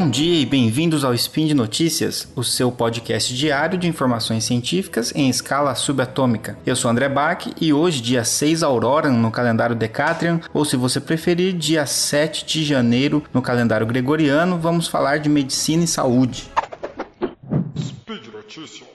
Bom dia e bem-vindos ao Spin de Notícias, o seu podcast diário de informações científicas em escala subatômica. Eu sou André Bach e hoje, dia 6 Aurora no calendário Decatrian, ou se você preferir, dia 7 de janeiro no calendário gregoriano, vamos falar de medicina e saúde. Speed Notícias.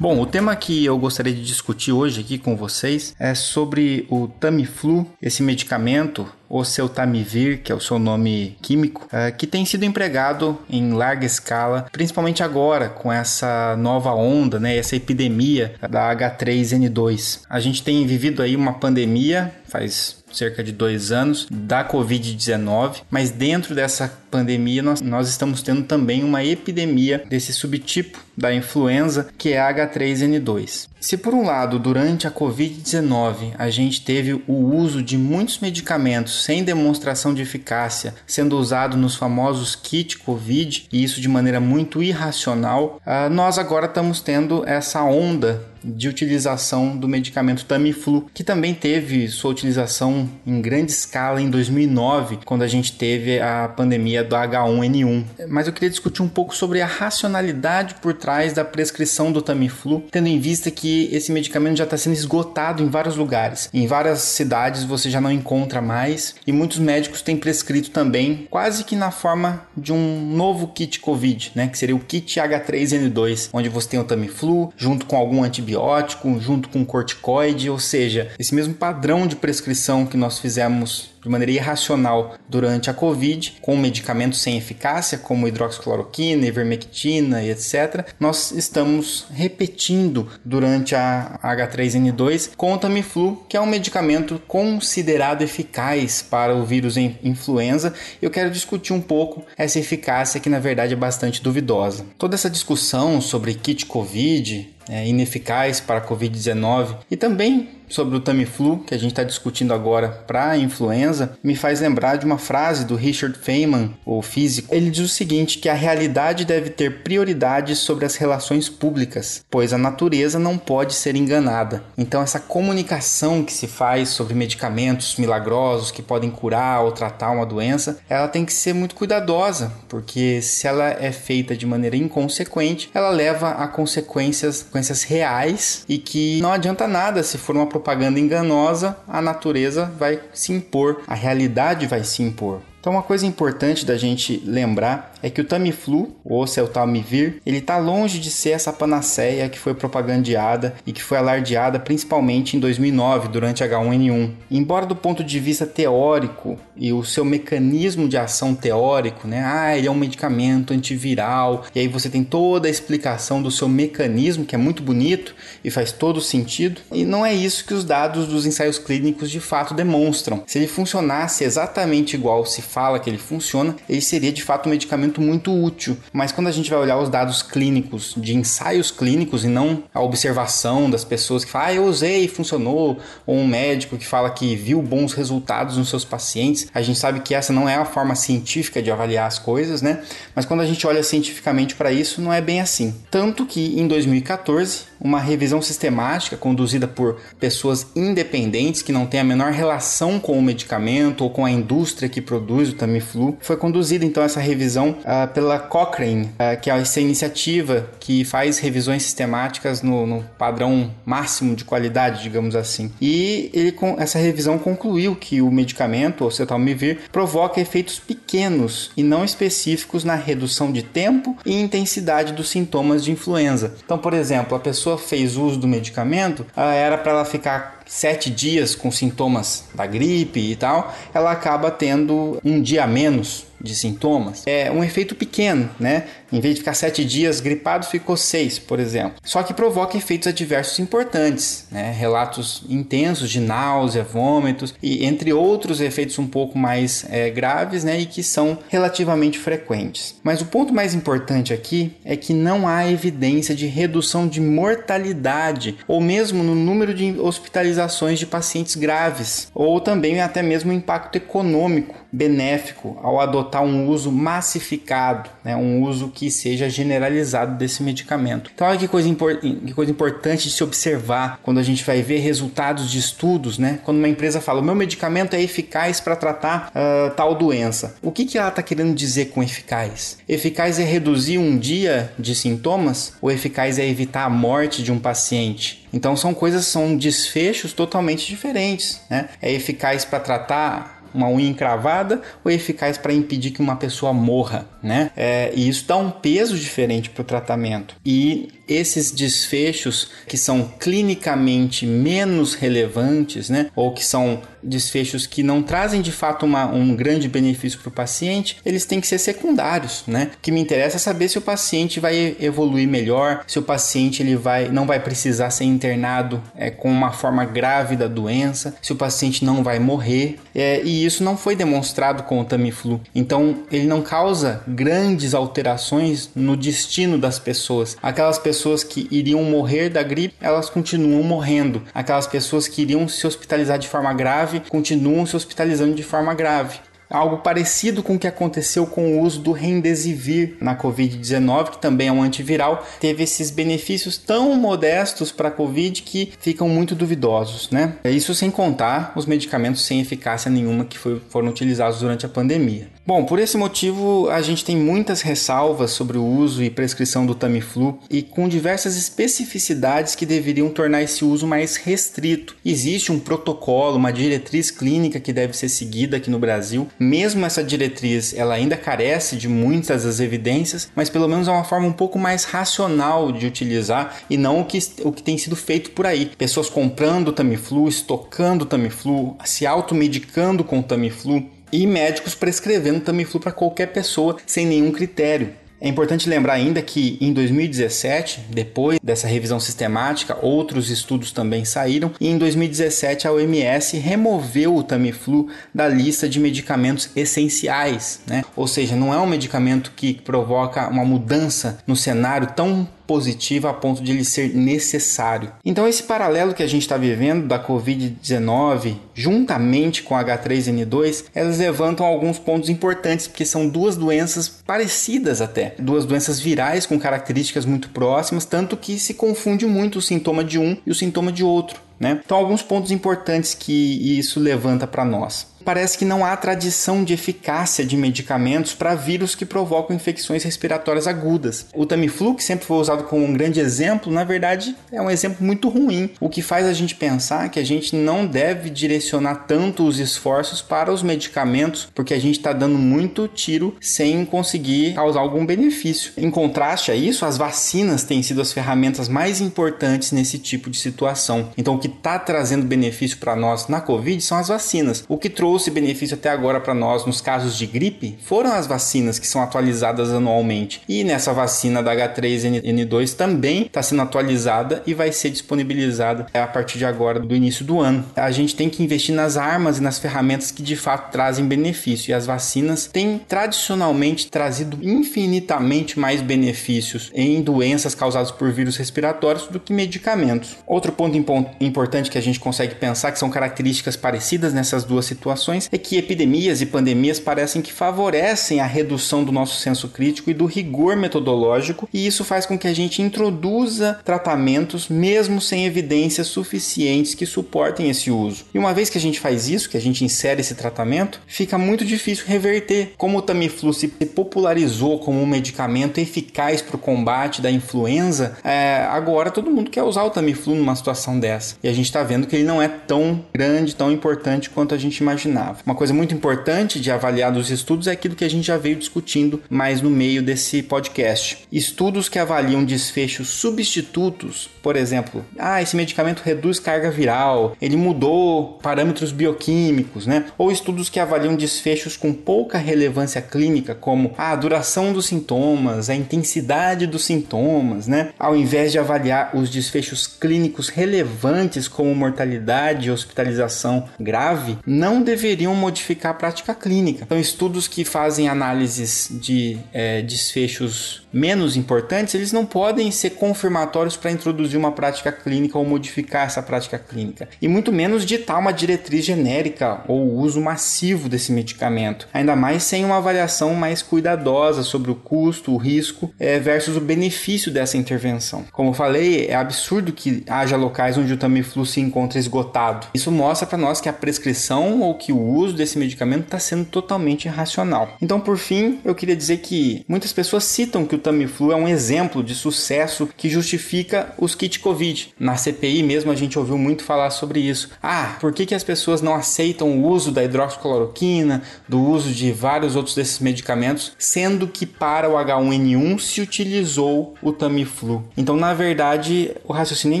Bom, o tema que eu gostaria de discutir hoje aqui com vocês é sobre o Tamiflu, esse medicamento ou seu Tamivir, que é o seu nome químico, é, que tem sido empregado em larga escala, principalmente agora com essa nova onda, né, essa epidemia da H3N2. A gente tem vivido aí uma pandemia faz cerca de dois anos da Covid-19, mas dentro dessa pandemia nós, nós estamos tendo também uma epidemia desse subtipo da influenza que é a H3N2. Se por um lado, durante a Covid-19, a gente teve o uso de muitos medicamentos sem demonstração de eficácia sendo usado nos famosos kit Covid, e isso de maneira muito irracional, uh, nós agora estamos tendo essa onda de utilização do medicamento Tamiflu, que também teve sua utilização em grande escala em 2009, quando a gente teve a pandemia do H1N1. Mas eu queria discutir um pouco sobre a racionalidade por trás da prescrição do Tamiflu, tendo em vista que esse medicamento já está sendo esgotado em vários lugares. Em várias cidades você já não encontra mais e muitos médicos têm prescrito também, quase que na forma de um novo kit COVID, né, que seria o kit H3N2, onde você tem o Tamiflu junto com algum antibiótico antibiótico junto com corticoide, ou seja, esse mesmo padrão de prescrição que nós fizemos de maneira irracional durante a Covid, com medicamentos sem eficácia, como hidroxicloroquina, ivermectina e etc., nós estamos repetindo durante a H3N2 com o Tamiflu, que é um medicamento considerado eficaz para o vírus influenza. Eu quero discutir um pouco essa eficácia que na verdade é bastante duvidosa. Toda essa discussão sobre kit Covid, é, ineficaz para a Covid-19 e também sobre o Tamiflu, que a gente está discutindo agora para a influenza, me faz lembrar de uma frase do Richard Feynman, o físico. Ele diz o seguinte, que a realidade deve ter prioridade sobre as relações públicas, pois a natureza não pode ser enganada. Então essa comunicação que se faz sobre medicamentos milagrosos que podem curar ou tratar uma doença, ela tem que ser muito cuidadosa, porque se ela é feita de maneira inconsequente, ela leva a consequências, consequências reais e que não adianta nada se for uma propaganda enganosa, a natureza vai se impor, a realidade vai se impor. Então, uma coisa importante da gente lembrar é que o Tamiflu, ou Celtamivir, ele está longe de ser essa panaceia que foi propagandeada e que foi alardeada principalmente em 2009, durante H1N1. Embora do ponto de vista teórico e o seu mecanismo de ação teórico, né? Ah, ele é um medicamento antiviral, e aí você tem toda a explicação do seu mecanismo, que é muito bonito e faz todo sentido. E não é isso que os dados dos ensaios clínicos de fato demonstram. Se ele funcionasse exatamente igual se fala que ele funciona, ele seria de fato um medicamento muito útil. Mas quando a gente vai olhar os dados clínicos de ensaios clínicos e não a observação das pessoas que falam, ah, eu usei e funcionou, ou um médico que fala que viu bons resultados nos seus pacientes, a gente sabe que essa não é a forma científica de avaliar as coisas, né? Mas quando a gente olha cientificamente para isso, não é bem assim. Tanto que em 2014, uma revisão sistemática conduzida por pessoas independentes que não têm a menor relação com o medicamento ou com a indústria que produz o Tamiflu. Foi conduzida então essa revisão uh, pela Cochrane, uh, que é essa iniciativa que faz revisões sistemáticas no, no, padrão máximo de qualidade, digamos assim. E ele, com, essa revisão concluiu que o medicamento, o Cetalmivir, provoca efeitos pequenos e não específicos na redução de tempo e intensidade dos sintomas de influenza. Então, por exemplo, a pessoa fez uso do medicamento, era para ela ficar sete dias com sintomas da gripe e tal, ela acaba tendo um dia menos de sintomas. É um efeito pequeno, né? Em vez de ficar sete dias gripado, ficou seis, por exemplo. Só que provoca efeitos adversos importantes, né? Relatos intensos de náusea, vômitos e entre outros efeitos um pouco mais é, graves, né? E que são relativamente frequentes. Mas o ponto mais importante aqui é que não há evidência de redução de mortalidade ou mesmo no número de hospitalizações de pacientes graves, ou também até mesmo impacto econômico benéfico ao adotar um uso massificado, né? um uso que seja generalizado desse medicamento. Então, olha que coisa, que coisa importante de se observar quando a gente vai ver resultados de estudos, né? Quando uma empresa fala, o meu medicamento é eficaz para tratar uh, tal doença. O que, que ela está querendo dizer com eficaz? Eficaz é reduzir um dia de sintomas? Ou eficaz é evitar a morte de um paciente? Então são coisas, são desfechos totalmente diferentes, né? É eficaz para tratar uma unha encravada ou eficaz para impedir que uma pessoa morra, né? É, e isso dá um peso diferente para o tratamento. E esses desfechos que são clinicamente menos relevantes, né, ou que são desfechos que não trazem de fato uma, um grande benefício para o paciente, eles têm que ser secundários, né? O que me interessa é saber se o paciente vai evoluir melhor, se o paciente ele vai, não vai precisar ser internado é, com uma forma grave da doença, se o paciente não vai morrer, é, e isso não foi demonstrado com o Tamiflu. Então, ele não causa grandes alterações no destino das pessoas. Aquelas pessoas pessoas que iriam morrer da gripe, elas continuam morrendo. Aquelas pessoas que iriam se hospitalizar de forma grave, continuam se hospitalizando de forma grave. Algo parecido com o que aconteceu com o uso do Remdesivir na Covid-19, que também é um antiviral, teve esses benefícios tão modestos para a Covid que ficam muito duvidosos, né? Isso sem contar os medicamentos sem eficácia nenhuma que foi, foram utilizados durante a pandemia. Bom, por esse motivo a gente tem muitas ressalvas sobre o uso e prescrição do Tamiflu e com diversas especificidades que deveriam tornar esse uso mais restrito. Existe um protocolo, uma diretriz clínica que deve ser seguida aqui no Brasil mesmo essa diretriz, ela ainda carece de muitas das evidências, mas pelo menos é uma forma um pouco mais racional de utilizar e não o que, o que tem sido feito por aí. Pessoas comprando Tamiflu, estocando Tamiflu, se automedicando com Tamiflu e médicos prescrevendo Tamiflu para qualquer pessoa sem nenhum critério. É importante lembrar ainda que em 2017, depois dessa revisão sistemática, outros estudos também saíram e em 2017 a OMS removeu o Tamiflu da lista de medicamentos essenciais, né? Ou seja, não é um medicamento que provoca uma mudança no cenário tão positiva a ponto de ele ser necessário. Então, esse paralelo que a gente está vivendo da Covid-19, juntamente com H3N2, elas levantam alguns pontos importantes, porque são duas doenças parecidas até, duas doenças virais com características muito próximas, tanto que se confunde muito o sintoma de um e o sintoma de outro. Né? Então, alguns pontos importantes que isso levanta para nós parece que não há tradição de eficácia de medicamentos para vírus que provocam infecções respiratórias agudas. O Tamiflu, que sempre foi usado como um grande exemplo, na verdade é um exemplo muito ruim, o que faz a gente pensar que a gente não deve direcionar tanto os esforços para os medicamentos, porque a gente está dando muito tiro sem conseguir causar algum benefício. Em contraste a isso, as vacinas têm sido as ferramentas mais importantes nesse tipo de situação. Então, o que está trazendo benefício para nós na Covid são as vacinas. O que trouxe trouxe benefício até agora para nós nos casos de gripe foram as vacinas que são atualizadas anualmente. E nessa vacina da H3N2 também está sendo atualizada e vai ser disponibilizada a partir de agora, do início do ano. A gente tem que investir nas armas e nas ferramentas que de fato trazem benefício. E as vacinas têm tradicionalmente trazido infinitamente mais benefícios em doenças causadas por vírus respiratórios do que medicamentos. Outro ponto importante que a gente consegue pensar que são características parecidas nessas duas situações é que epidemias e pandemias parecem que favorecem a redução do nosso senso crítico e do rigor metodológico, e isso faz com que a gente introduza tratamentos mesmo sem evidências suficientes que suportem esse uso. E uma vez que a gente faz isso, que a gente insere esse tratamento, fica muito difícil reverter. Como o Tamiflu se popularizou como um medicamento eficaz para o combate da influenza, é, agora todo mundo quer usar o Tamiflu numa situação dessa. E a gente está vendo que ele não é tão grande, tão importante quanto a gente imaginava Uma coisa muito importante de avaliar dos estudos é aquilo que a gente já veio discutindo mais no meio desse podcast. Estudos que avaliam desfechos substitutos, por exemplo, ah, esse medicamento reduz carga viral, ele mudou parâmetros bioquímicos, né? Ou estudos que avaliam desfechos com pouca relevância clínica, como a duração dos sintomas, a intensidade dos sintomas, né? Ao invés de avaliar os desfechos clínicos relevantes como mortalidade e hospitalização grave, não deveriam deveriam modificar a prática clínica. Então, estudos que fazem análises de é, desfechos menos importantes, eles não podem ser confirmatórios para introduzir uma prática clínica ou modificar essa prática clínica, e muito menos ditar uma diretriz genérica ou uso massivo desse medicamento, ainda mais sem uma avaliação mais cuidadosa sobre o custo, o risco é, versus o benefício dessa intervenção. Como eu falei, é absurdo que haja locais onde o Tamiflu se encontra esgotado. Isso mostra para nós que a prescrição ou que o uso desse medicamento está sendo totalmente irracional. Então, por fim, eu queria dizer que muitas pessoas citam que o Tamiflu é um exemplo de sucesso que justifica os kits Covid. Na CPI mesmo a gente ouviu muito falar sobre isso. Ah, por que, que as pessoas não aceitam o uso da hidroxicloroquina, do uso de vários outros desses medicamentos, sendo que para o H1N1 se utilizou o Tamiflu? Então, na verdade, o raciocínio é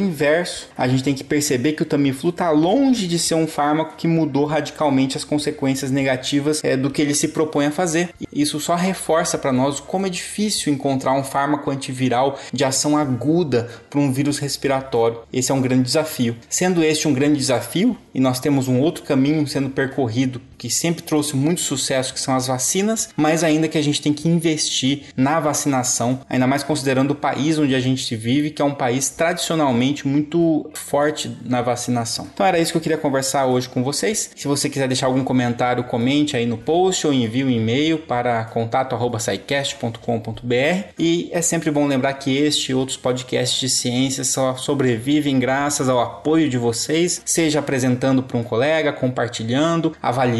inverso. A gente tem que perceber que o Tamiflu está longe de ser um fármaco que mudou radicalmente as consequências negativas é, do que ele se propõe a fazer. Isso só reforça para nós como é difícil encontrar um fármaco antiviral de ação aguda para um vírus respiratório. Esse é um grande desafio. Sendo este um grande desafio, e nós temos um outro caminho sendo percorrido que sempre trouxe muito sucesso, que são as vacinas, mas ainda que a gente tem que investir na vacinação, ainda mais considerando o país onde a gente vive, que é um país tradicionalmente muito forte na vacinação. Então era isso que eu queria conversar hoje com vocês. Se você quiser deixar algum comentário, comente aí no post ou envie um e-mail para contato@saicast.com.br. E é sempre bom lembrar que este e outros podcasts de ciência só sobrevivem graças ao apoio de vocês, seja apresentando para um colega, compartilhando,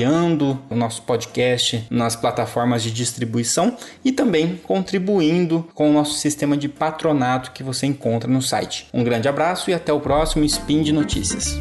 avaliando o nosso podcast nas plataformas de distribuição e também contribuindo com o nosso sistema de patronato que você encontra no site. Um grande abraço e até o próximo Spin de Notícias.